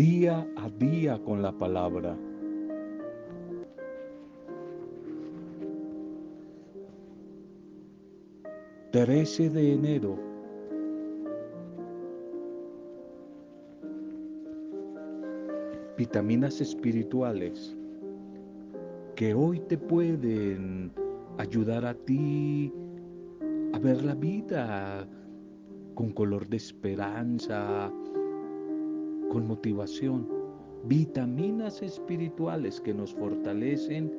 día a día con la palabra. Trece de enero. Vitaminas espirituales que hoy te pueden ayudar a ti a ver la vida con color de esperanza, con motivación, vitaminas espirituales que nos fortalecen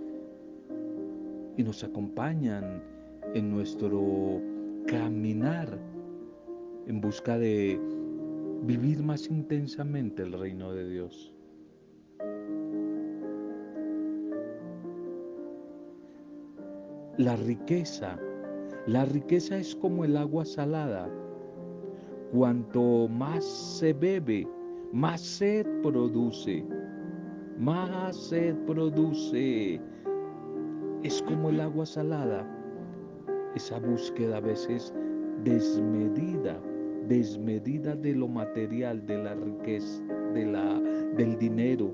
y nos acompañan en nuestro caminar en busca de vivir más intensamente el reino de Dios. La riqueza, la riqueza es como el agua salada. Cuanto más se bebe, más sed produce, más sed produce. Es como el agua salada, esa búsqueda a veces desmedida, desmedida de lo material, de la riqueza, de la, del dinero,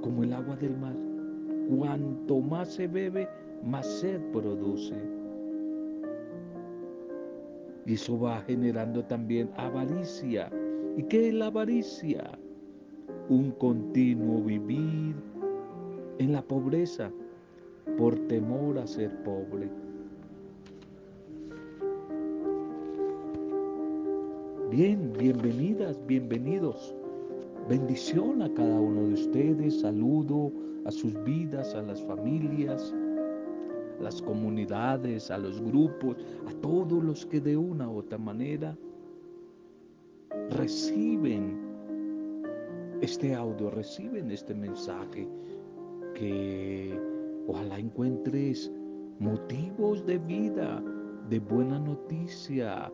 como el agua del mar. Cuanto más se bebe, más sed produce. Y eso va generando también avaricia. ¿Y qué es la avaricia? Un continuo vivir en la pobreza por temor a ser pobre. Bien, bienvenidas, bienvenidos. Bendición a cada uno de ustedes. Saludo a sus vidas, a las familias, a las comunidades, a los grupos, a todos los que de una u otra manera reciben este audio, reciben este mensaje, que ojalá encuentres motivos de vida, de buena noticia,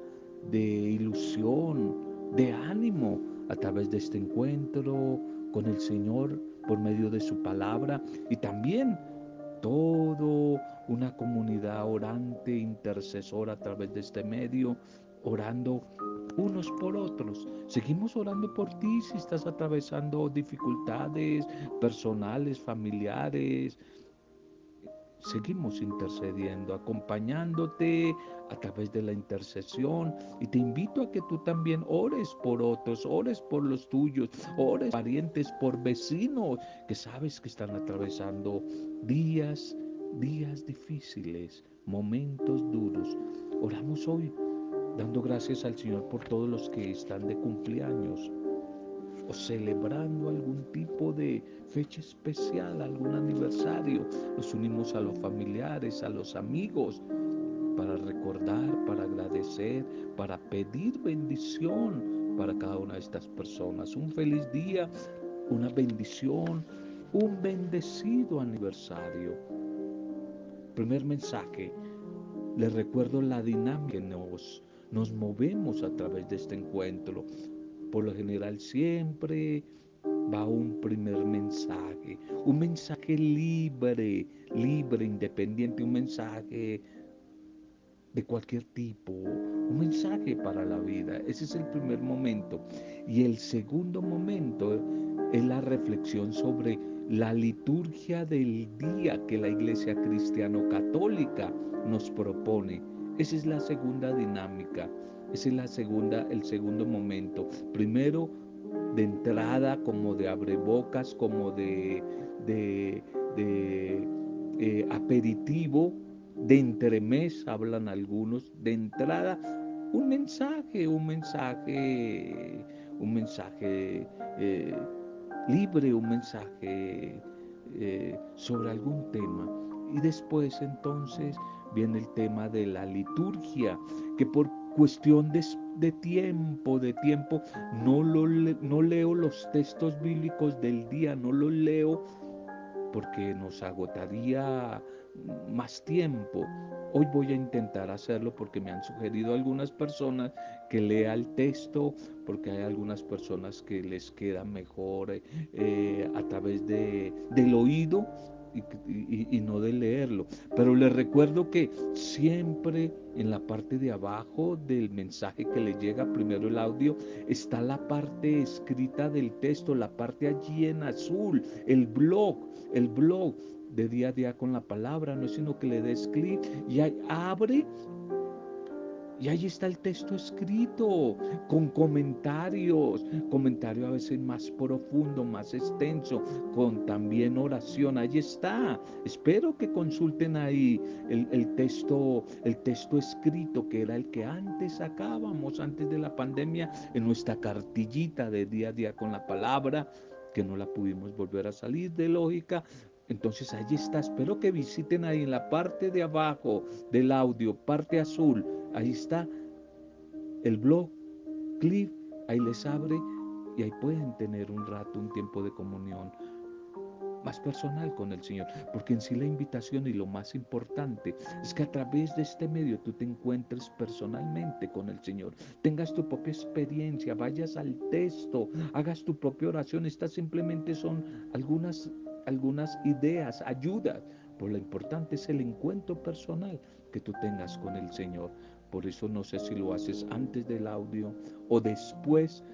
de ilusión, de ánimo a través de este encuentro con el Señor por medio de su palabra y también todo una comunidad orante, intercesora a través de este medio, orando unos por otros. Seguimos orando por ti si estás atravesando dificultades personales, familiares. Seguimos intercediendo, acompañándote a través de la intercesión y te invito a que tú también ores por otros, ores por los tuyos, ores parientes, por vecinos que sabes que están atravesando días, días difíciles, momentos duros. Oramos hoy dando gracias al Señor por todos los que están de cumpleaños o celebrando algún tipo de fecha especial, algún aniversario. Nos unimos a los familiares, a los amigos, para recordar, para agradecer, para pedir bendición para cada una de estas personas. Un feliz día, una bendición, un bendecido aniversario. Primer mensaje, les recuerdo la dinámica que nos nos movemos a través de este encuentro. Por lo general siempre va un primer mensaje, un mensaje libre, libre, independiente, un mensaje de cualquier tipo, un mensaje para la vida. Ese es el primer momento. Y el segundo momento es la reflexión sobre la liturgia del día que la Iglesia Cristiano Católica nos propone esa es la segunda dinámica, ese es la segunda, el segundo momento. Primero, de entrada, como de abrebocas, como de, de, eh, aperitivo, de entremés, hablan algunos, de entrada, un mensaje, un mensaje, un mensaje eh, libre, un mensaje eh, sobre algún tema. Y después entonces viene el tema de la liturgia, que por cuestión de, tiempo, de tiempo, no, lo, no leo los textos bíblicos del día, no los leo porque nos agotaría más tiempo. Hoy voy a intentar hacerlo porque me han sugerido algunas personas que lea el texto, porque hay algunas personas que les queda mejor eh, a través de, del oído y, no de leerlo. Pero les recuerdo que siempre en la parte de abajo del mensaje que le llega primero el audio está la parte escrita del texto, la parte allí en azul, el blog, el blog de día a día con la palabra, no es sino que le des clic y abre y ahí está el texto escrito, con comentarios, comentario a veces más profundo, más extenso, con también oración. Ahí está. Espero que consulten ahí el, texto, el texto escrito, que era el que antes sacábamos, antes de la pandemia, en nuestra cartillita de día a día con la palabra, que no la pudimos volver a salir de lógica, entonces ahí está, espero que visiten ahí en la parte de abajo del audio, parte azul, ahí está el blog, clic, ahí les abre y ahí pueden tener un rato, un tiempo de comunión más personal con el Señor, porque en sí la invitación y lo más importante es que a través de este medio tú te encuentres personalmente con el Señor, tengas tu propia experiencia, vayas al texto, hagas tu propia oración, estas simplemente son algunas algunas ideas, ayudas, pero lo importante es el encuentro personal que tú tengas con el Señor. Por eso no sé si lo haces antes del audio o después,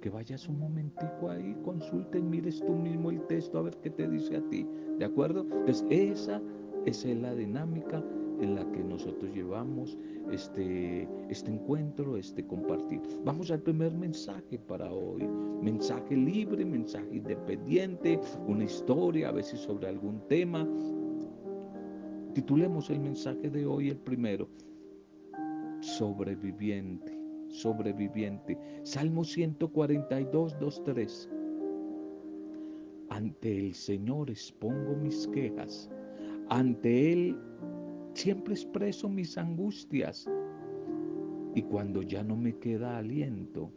que vayas un momentico ahí, consulten, mires tú mismo el texto a ver qué te dice a ti. ¿De acuerdo? Entonces esa, esa es la dinámica en la que nosotros llevamos este, este encuentro, este compartir. Vamos al primer mensaje para hoy. Mensaje libre, mensaje independiente, una historia, a veces sobre algún tema. Titulemos el mensaje de hoy el primero. Sobreviviente, sobreviviente. Salmo 142, 2, 3. Ante el Señor expongo mis quejas. Ante Él Siempre expreso mis angustias. Y cuando ya no me queda aliento,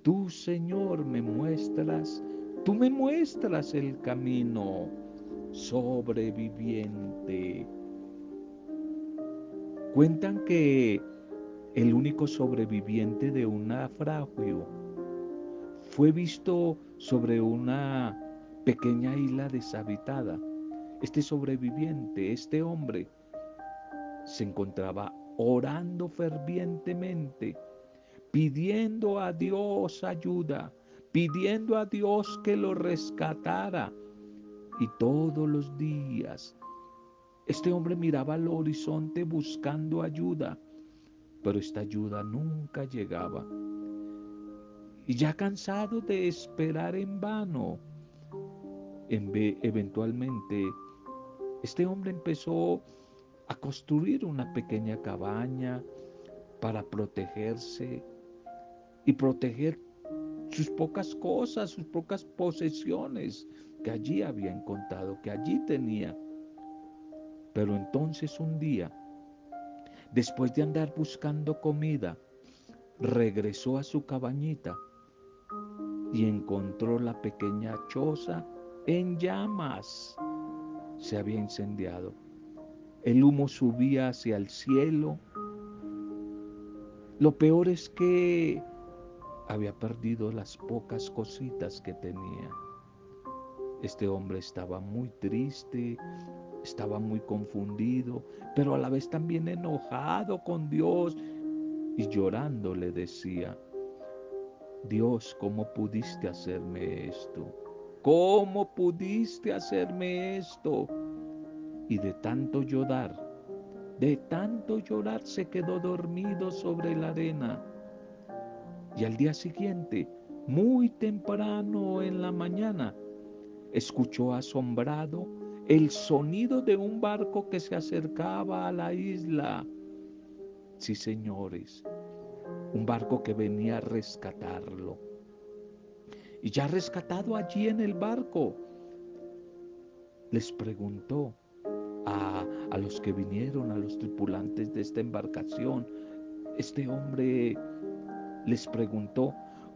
tú, Señor, me muestras, tú me muestras el camino sobreviviente. Cuentan que el único sobreviviente de un naufragio fue visto sobre una pequeña isla deshabitada. Este sobreviviente, este hombre, se encontraba orando fervientemente, pidiendo a Dios ayuda, pidiendo a Dios que lo rescatara. Y todos los días este hombre miraba al horizonte buscando ayuda, pero esta ayuda nunca llegaba. Y ya cansado de esperar en vano, eventualmente este hombre empezó a construir una pequeña cabaña para protegerse y proteger sus pocas cosas, sus pocas posesiones que allí había contado, que allí tenía. Pero entonces un día, después de andar buscando comida, regresó a su cabañita y encontró la pequeña choza en llamas. Se había incendiado. El humo subía hacia el cielo. Lo peor es que había perdido las pocas cositas que tenía. Este hombre estaba muy triste, estaba muy confundido, pero a la vez también enojado con Dios y llorando le decía, Dios, ¿cómo pudiste hacerme esto? ¿Cómo pudiste hacerme esto? Y de tanto llorar, de tanto llorar se quedó dormido sobre la arena. Y al día siguiente, muy temprano en la mañana, escuchó asombrado el sonido de un barco que se acercaba a la isla. Sí, señores, un barco que venía a rescatarlo. Y ya rescatado allí en el barco, les preguntó, a, los que vinieron, a los tripulantes de esta embarcación. Este hombre les preguntó,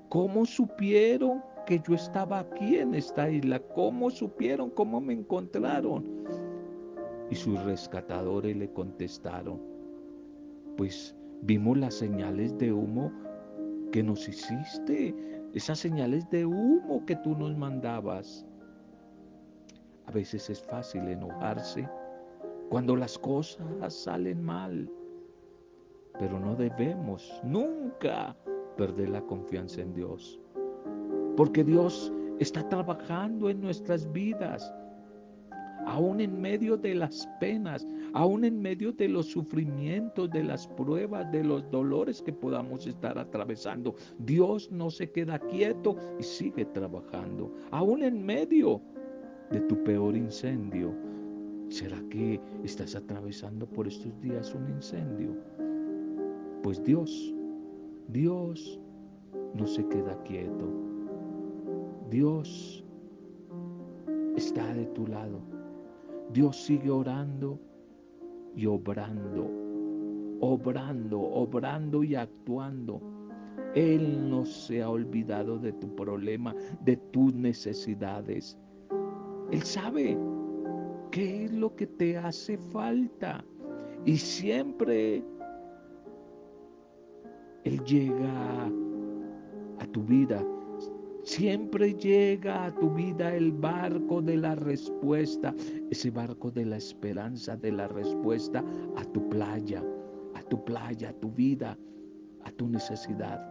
¿cómo supieron que yo estaba aquí en esta isla? ¿Cómo supieron? ¿Cómo me encontraron? Y sus rescatadores le contestaron, pues vimos las señales de humo que nos hiciste, esas señales de humo que tú nos mandabas. A veces es fácil enojarse cuando las cosas salen mal, pero no debemos nunca perder la confianza en Dios, porque Dios está trabajando en nuestras vidas, aún en medio de las penas, aún en medio de los sufrimientos, de las pruebas, de los dolores que podamos estar atravesando. Dios no se queda quieto y sigue trabajando, aún en medio de tu peor incendio. ¿Será que estás atravesando por estos días un incendio? Pues Dios, Dios no se queda quieto. Dios está de tu lado. Dios sigue orando y obrando, obrando, obrando y actuando. Él no se ha olvidado de tu problema, de tus necesidades. Él sabe qué es lo que te hace falta. Y siempre Él llega a tu vida Siempre llega a tu vida el barco de la respuesta, ese barco de la esperanza, de la respuesta a tu playa, a tu playa, a tu vida, a tu necesidad.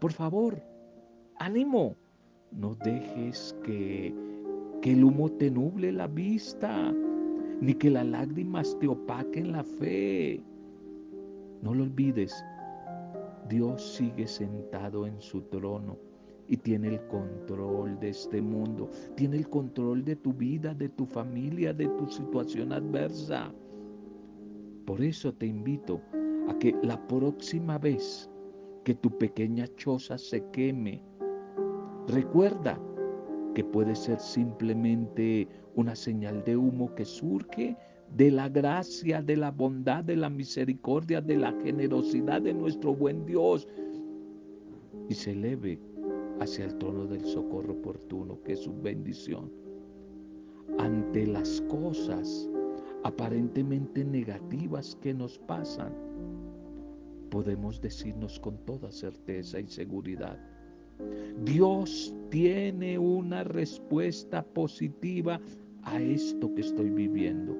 Por favor, ánimo, no dejes que, que el humo te nuble la vista, ni que las lágrimas te opaquen la fe. No lo olvides, Dios sigue sentado en su trono y tiene el control de este mundo, tiene el control de tu vida, de tu familia, de tu situación adversa. Por eso te invito a que la próxima vez que tu pequeña choza se queme, recuerda que puede ser simplemente una señal de humo que surge de la gracia, de la bondad, de la misericordia, de la generosidad de nuestro buen Dios y se eleve hacia el trono del socorro oportuno, que es su bendición. Ante las cosas aparentemente negativas que nos pasan, podemos decirnos con toda certeza y seguridad, Dios tiene una respuesta positiva a esto que estoy viviendo.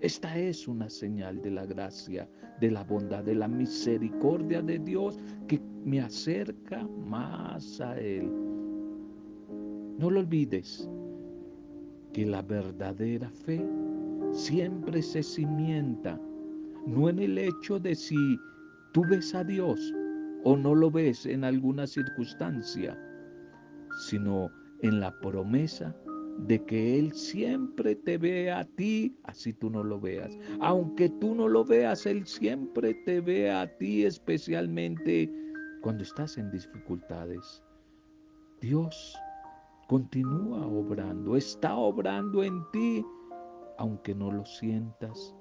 Esta es una señal de la gracia, de la bondad, de la misericordia de Dios que me acerca más a Él. No lo olvides, que la verdadera fe siempre se cimienta, no en el hecho de si tú ves a Dios o no lo ves en alguna circunstancia, sino en la promesa de que Él siempre te ve a ti, así tú no lo veas. Aunque tú no lo veas, Él siempre te ve a ti, especialmente cuando estás en dificultades. Dios continúa obrando, está obrando en ti, aunque no lo sientas,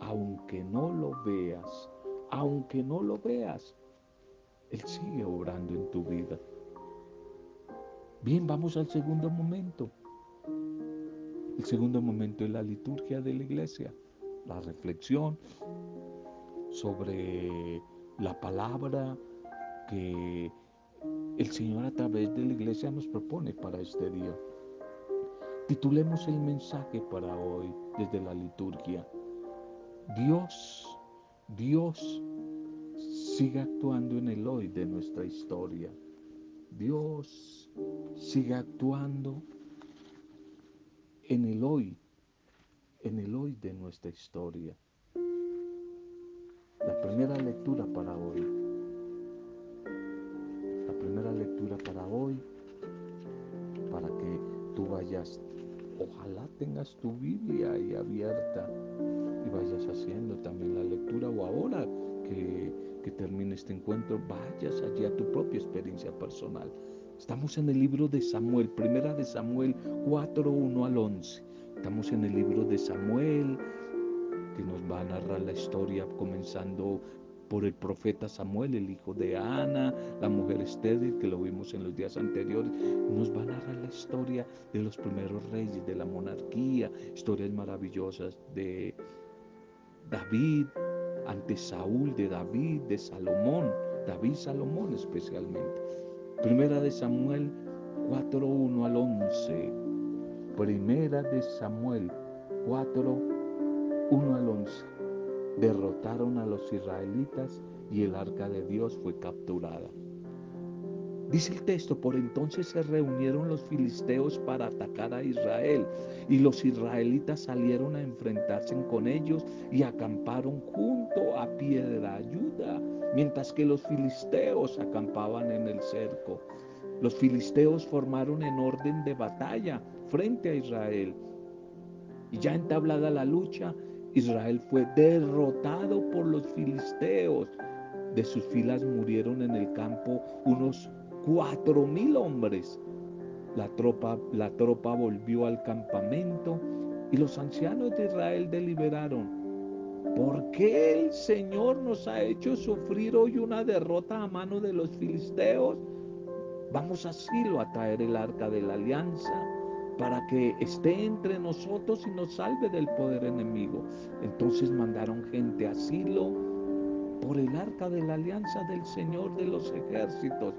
aunque no lo veas, aunque no lo veas. Él sigue obrando en tu vida. Bien, vamos al segundo momento. El segundo momento es la liturgia de la iglesia, la reflexión sobre la palabra que el Señor a través de la iglesia nos propone para este día. Titulemos el mensaje para hoy desde la liturgia. Dios, Dios sigue actuando en el hoy de nuestra historia. Dios sigue actuando en el hoy, en el hoy de nuestra historia. La primera lectura para hoy, la primera lectura para hoy, para que tú vayas, ojalá tengas tu Biblia ahí abierta y vayas haciendo también la lectura o ahora que, que termine este encuentro, vayas allí a tu propia experiencia personal Estamos en el libro de Samuel, primera de Samuel 4, 1 al 11. Estamos en el libro de Samuel, que nos va a narrar la historia comenzando por el profeta Samuel, el hijo de Ana, la mujer estéril, que lo vimos en los días anteriores. Nos va a narrar la historia de los primeros reyes, de la monarquía, historias maravillosas de David, ante Saúl, de David, de Salomón, David Salomón especialmente. Primera de Samuel 4, 1 al 11. Primera de Samuel 4, 1 al 11. Derrotaron a los israelitas y el arca de Dios fue capturada. Dice el texto, por entonces se reunieron los filisteos para atacar a Israel y los israelitas salieron a enfrentarse con ellos y acamparon junto a piedra ayuda, mientras que los filisteos acampaban en el cerco. Los filisteos formaron en orden de batalla frente a Israel. Y ya entablada la lucha, Israel fue derrotado por los filisteos. De sus filas murieron en el campo unos cuatro mil hombres. La tropa, la tropa volvió al campamento y los ancianos de Israel deliberaron. ¿Por qué el Señor nos ha hecho sufrir hoy una derrota a mano de los filisteos? Vamos a Silo a traer el arca de la alianza para que esté entre nosotros y nos salve del poder enemigo. Entonces mandaron gente a Silo por el arca de la alianza del Señor de los ejércitos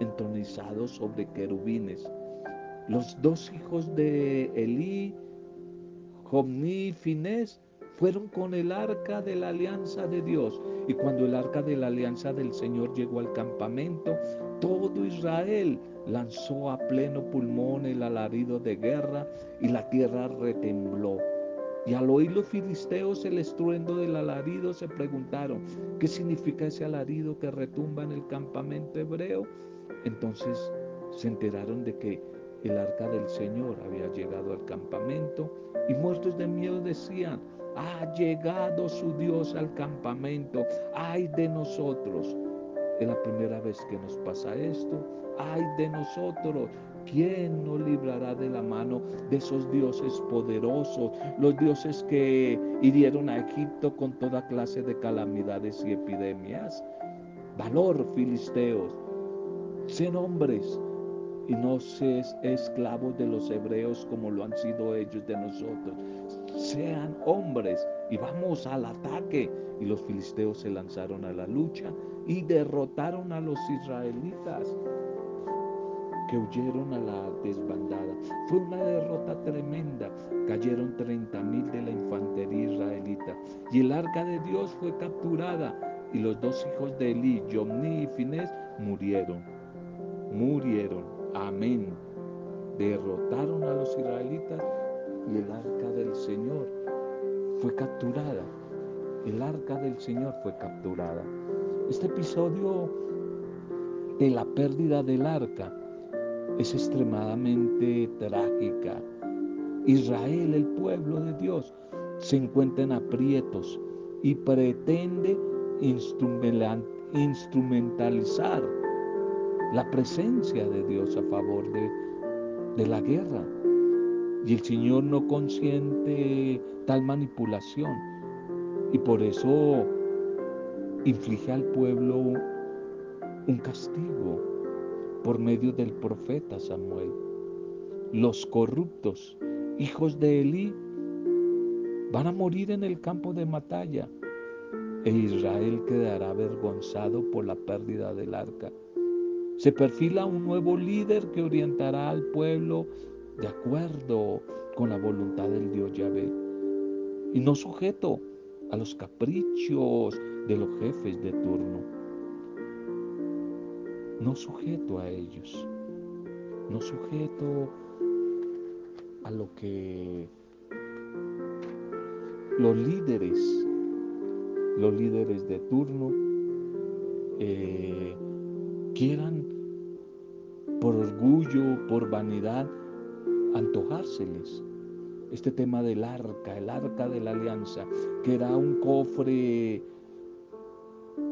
entronizados sobre querubines. Los dos hijos de Elí, Jomni y Finés, fueron con el arca de la alianza de Dios. Y cuando el arca de la alianza del Señor llegó al campamento, todo Israel lanzó a pleno pulmón el alarido de guerra y la tierra retembló. Y al oír los filisteos el estruendo del alarido se preguntaron, ¿qué significa ese alarido que retumba en el campamento hebreo? Entonces se enteraron de que el arca del Señor había llegado al campamento y muertos de miedo decían, ha llegado su Dios al campamento, ay de nosotros. Es la primera vez que nos pasa esto, ay de nosotros. ¿Quién nos librará de la mano de esos dioses poderosos, los dioses que hirieron a Egipto con toda clase de calamidades y epidemias? Valor, filisteos, sean hombres y no sean esclavos de los hebreos como lo han sido ellos de nosotros. Sean hombres y vamos al ataque. Y los filisteos se lanzaron a la lucha y derrotaron a los israelitas que huyeron a la desbandada. Fue una derrota tremenda. Cayeron 30 mil de la infantería israelita. Y el arca de Dios fue capturada. Y los dos hijos de Eli, Jomni y Finés, murieron murieron. Amén. Derrotaron a los israelitas y el arca del Señor fue capturada. El arca del Señor fue capturada. Este episodio de la pérdida del arca es extremadamente trágica. Israel, el pueblo de Dios, se encuentra en aprietos y pretende instrumentalizar la presencia de Dios a favor de, la guerra. Y el Señor no consiente tal manipulación. Y por eso inflige al pueblo un castigo por medio del profeta Samuel. Los corruptos, hijos de Elí, van a morir en el campo de batalla e Israel quedará avergonzado por la pérdida del arca. Se perfila un nuevo líder que orientará al pueblo de acuerdo con la voluntad del Dios Yahvé y no sujeto a los caprichos de los jefes de turno. No sujeto a ellos, no sujeto a lo que los líderes, los líderes de turno, eh, quieran por orgullo, por vanidad, antojárseles. Este tema del arca, el arca de la alianza, que era un cofre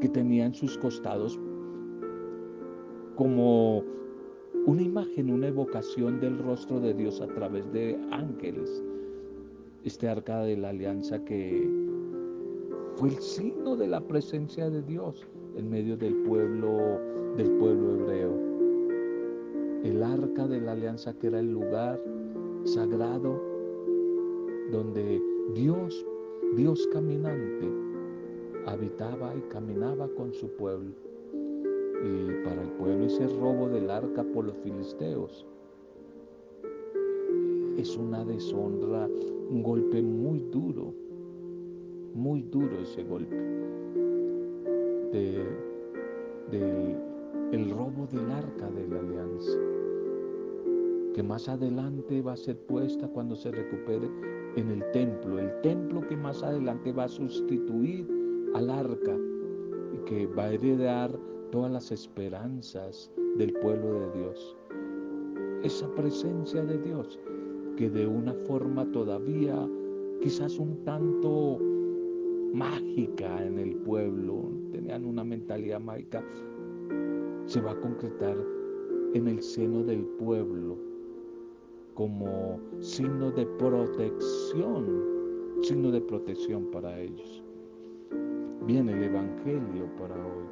que tenía en sus costados como una imagen, una evocación del rostro de Dios a través de ángeles. Este arca de la alianza que fue el signo de la presencia de Dios en medio del pueblo del pueblo hebreo. El arca de la alianza que era el lugar sagrado donde Dios, Dios caminante, habitaba y caminaba con su pueblo. Y para el pueblo ese robo del arca por los filisteos es una deshonra, un golpe muy duro, muy duro ese golpe de, el robo del arca de la alianza, que más adelante va a ser puesta cuando se recupere en el templo, el templo que más adelante va a sustituir al arca y que va a heredar todas las esperanzas del pueblo de Dios. Esa presencia de Dios que de una forma todavía quizás un tanto mágica en el pueblo, tenían una mentalidad mágica, se va a concretar en el seno del pueblo como signo de protección, signo de protección para ellos. Viene el Evangelio para hoy.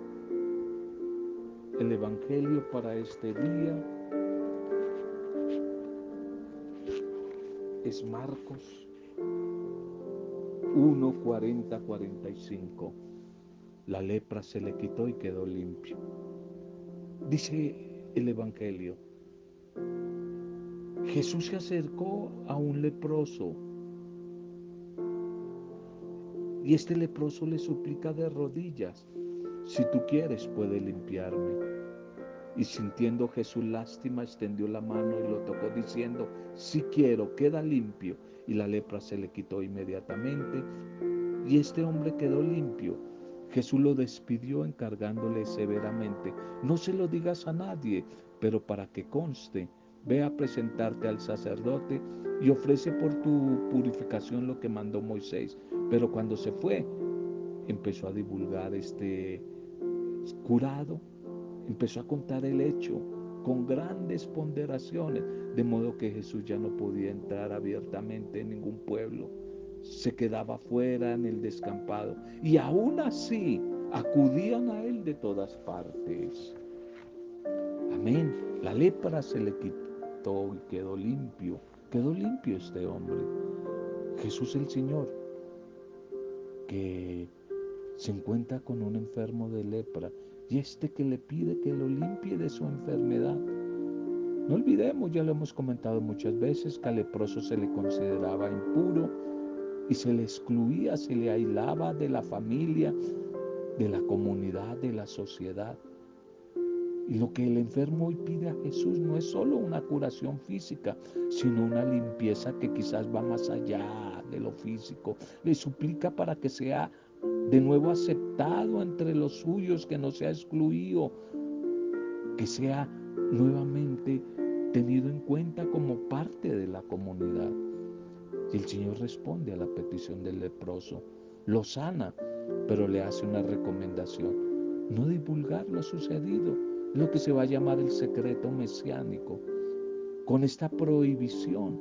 El Evangelio para este día es Marcos 1, 40, 45. La lepra se le quitó y quedó limpio. Dice el Evangelio. Jesús se acercó a un leproso y este leproso le suplica de rodillas, si tú quieres puede limpiarme. Y sintiendo Jesús lástima, extendió la mano y lo tocó diciendo, si quiero, queda limpio. Y la lepra se le quitó inmediatamente y este hombre quedó limpio. Jesús lo despidió encargándole severamente, no se lo digas a nadie, pero para que conste, ve a presentarte al sacerdote y ofrece por tu purificación lo que mandó Moisés. Pero cuando se fue, empezó a divulgar este curado empezó a contar el hecho con grandes ponderaciones, de modo que Jesús ya no podía entrar abiertamente en ningún pueblo, se quedaba fuera en el descampado y aún así acudían a él de todas partes. Amén. La lepra se le quitó y quedó limpio, quedó limpio este hombre. Jesús el Señor, que se encuentra con un enfermo de lepra y este que le pide que lo limpie de su enfermedad. No olvidemos, ya lo hemos comentado muchas veces, que leproso se le consideraba impuro y se le excluía, se le aislaba de la familia, de la comunidad, de la sociedad. Y lo que el enfermo hoy pide a Jesús no es solo una curación física, sino una limpieza que quizás va más allá de lo físico. Le suplica para que sea de nuevo aceptado entre los suyos, que no sea excluido, que sea nuevamente tenido en cuenta como parte de la comunidad. Y el Señor responde a la petición del leproso, lo sana, pero le hace una recomendación, no divulgar lo sucedido, lo que se va a llamar el secreto mesiánico. Con esta prohibición,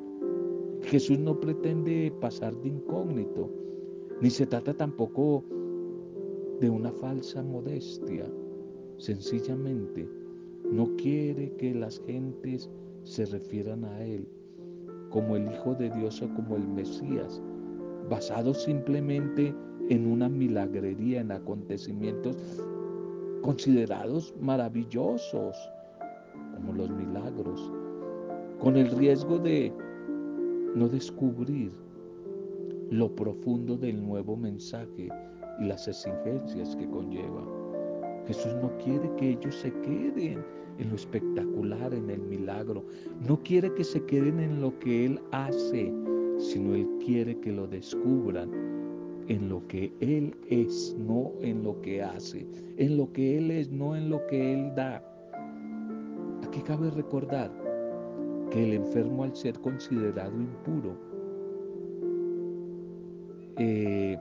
Jesús no pretende pasar de incógnito, ni se trata tampoco de una falsa modestia. Sencillamente no quiere que las gentes se refieran a Él como el Hijo de Dios o como el Mesías, basado simplemente en una milagrería, en acontecimientos considerados maravillosos, como los milagros, con el riesgo de no descubrir lo profundo del nuevo mensaje y las exigencias que conlleva. Jesús no quiere que ellos se queden en lo espectacular, en el milagro. No quiere que se queden en lo que Él hace, sino Él quiere que lo descubran en lo que Él es, no en lo que hace. En lo que Él es, no en lo que Él da. Aquí cabe recordar que el enfermo al ser considerado impuro, eh,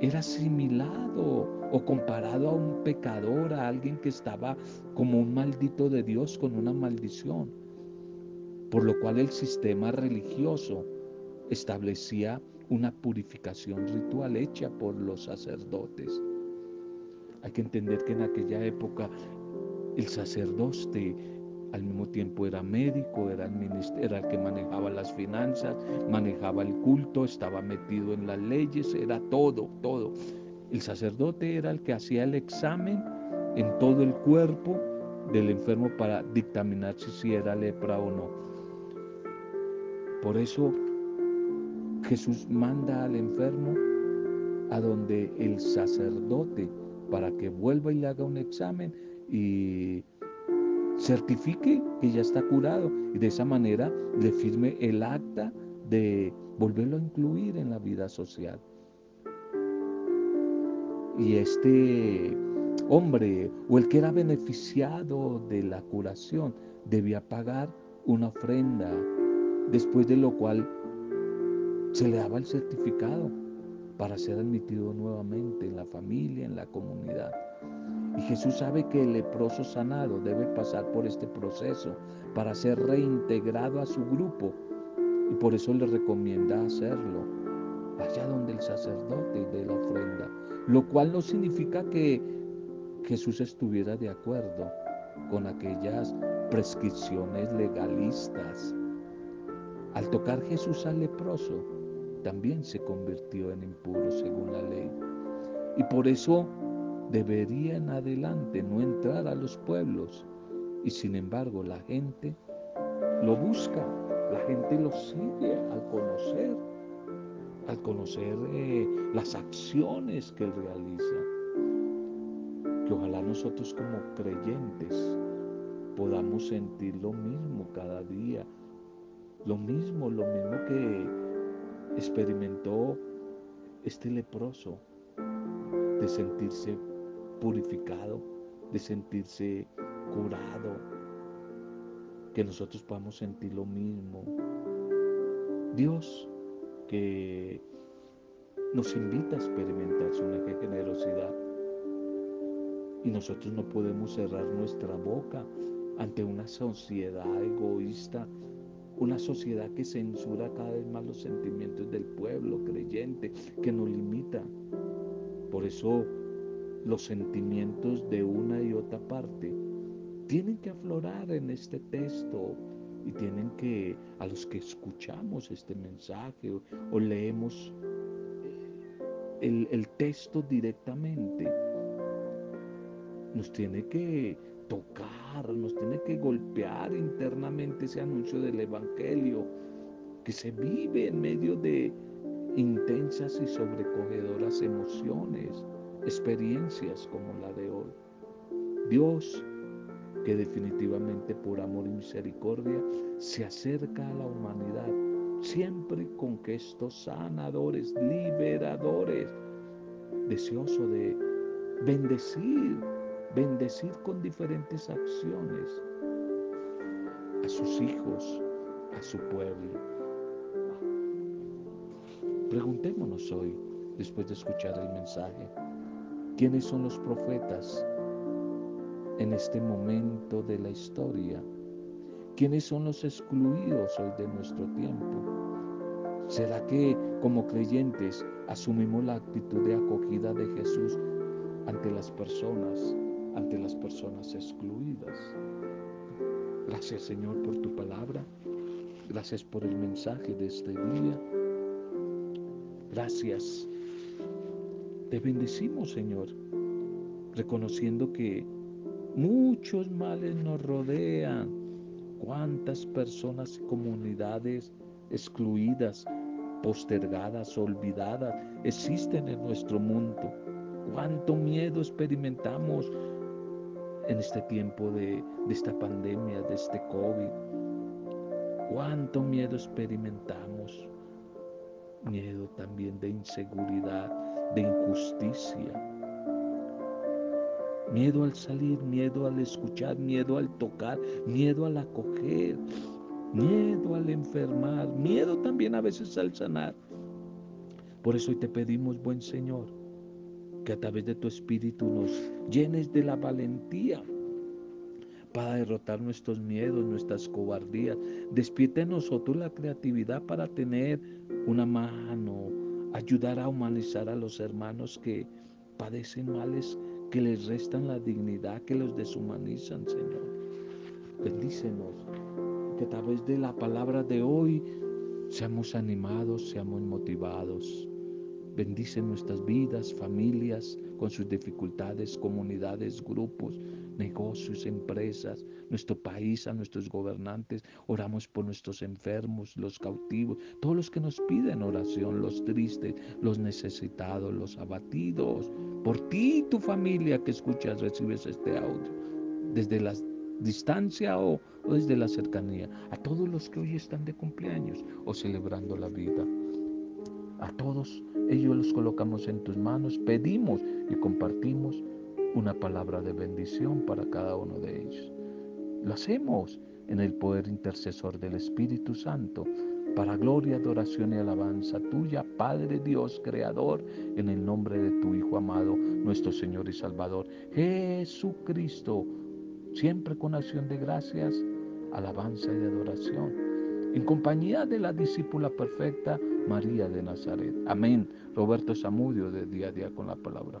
era asimilado o comparado a un pecador, a alguien que estaba como un maldito de Dios con una maldición. Por lo cual el sistema religioso establecía una purificación ritual hecha por los sacerdotes. Hay que entender que en aquella época el sacerdote al mismo tiempo era médico, era el, que manejaba las finanzas, manejaba el culto, estaba metido en las leyes, era todo, todo. El sacerdote era el que hacía el examen en todo el cuerpo del enfermo para dictaminar si era lepra o no. Por eso Jesús manda al enfermo a donde el sacerdote para que vuelva y le haga un examen y certifique que ya está curado y de esa manera le firme el acta de volverlo a incluir en la vida social. Y este hombre o el que era beneficiado de la curación debía pagar una ofrenda, después de lo cual se le daba el certificado para ser admitido nuevamente en la familia, en la comunidad. Y Jesús sabe que el leproso sanado debe pasar por este proceso para ser reintegrado a su grupo y por eso le recomienda hacerlo allá donde el sacerdote de la ofrenda, lo cual no significa que Jesús estuviera de acuerdo con aquellas prescripciones legalistas. Al tocar Jesús al leproso, también se convirtió en impuro según la ley. Y por eso debería en adelante no entrar a los pueblos. Y sin embargo la gente lo busca, la gente lo sigue al conocer, al conocer eh, las acciones que él realiza que ojalá nosotros como creyentes podamos sentir lo mismo cada día, lo mismo, lo mismo que experimentó este leproso, de sentirse purificado, de sentirse curado, que nosotros podamos sentir lo mismo. Dios que nos invita a experimentar su generosidad y nosotros no podemos cerrar nuestra boca ante una sociedad egoísta, una sociedad que censura cada vez más los sentimientos del pueblo creyente, que nos limita. Por eso los sentimientos de una y otra parte tienen que aflorar en este texto y tienen que, a los que escuchamos este mensaje o, leemos el, el texto directamente, nos tiene que tocar, nos tiene que golpear internamente ese anuncio del Evangelio que se vive en medio de intensas y sobrecogedoras emociones, experiencias como la de hoy. Dios, que definitivamente por amor y misericordia se acerca a la humanidad, siempre con gestos sanadores, liberadores, deseoso de bendecir bendecir con diferentes acciones a sus hijos, a su pueblo. Preguntémonos hoy, después de escuchar el mensaje, ¿quiénes son los profetas en este momento de la historia? ¿Quiénes son los excluidos hoy de nuestro tiempo? ¿Será que como creyentes asumimos la actitud de acogida de Jesús ante las personas ante las personas excluidas. Gracias Señor por tu palabra. Gracias por el mensaje de este día. Gracias. Te bendecimos Señor, reconociendo que muchos males nos rodean. Cuántas personas y comunidades excluidas, postergadas, olvidadas existen en nuestro mundo. Cuánto miedo experimentamos en este tiempo de, esta pandemia, de este COVID. Cuánto miedo experimentamos. Miedo también de inseguridad, de injusticia. Miedo al salir, miedo al escuchar, miedo al tocar, miedo al acoger, miedo al enfermar, miedo también a veces al sanar. Por eso hoy te pedimos, buen Señor, que a través de tu espíritu nos llenes de la valentía para derrotar nuestros miedos, nuestras cobardías. Despierte en nosotros la creatividad para tener una mano, ayudar a humanizar a los hermanos que padecen males que les restan la dignidad, que los deshumanizan, Señor. Bendícenos, que a través de la palabra de hoy seamos animados, seamos motivados Bendice nuestras vidas, familias, con sus dificultades, comunidades, grupos, negocios, empresas, nuestro país, a nuestros gobernantes. Oramos por nuestros enfermos, los cautivos, todos los que nos piden oración, los tristes, los necesitados, los abatidos. Por ti y tu familia que escuchas, recibes este audio. Desde la distancia o desde la cercanía. A todos los que hoy están de cumpleaños o celebrando la vida. A todos ellos los colocamos en tus manos, pedimos y compartimos una palabra de bendición para cada uno de ellos. Lo hacemos en el poder intercesor del Espíritu Santo, para gloria, adoración y alabanza tuya, Padre Dios, Creador, en el nombre de tu Hijo amado, nuestro Señor y Salvador, Jesucristo, siempre con acción de gracias, alabanza y adoración, en compañía de la discípula perfecta, María de Nazaret. Amén. Roberto Zamudio de día a día con la palabra.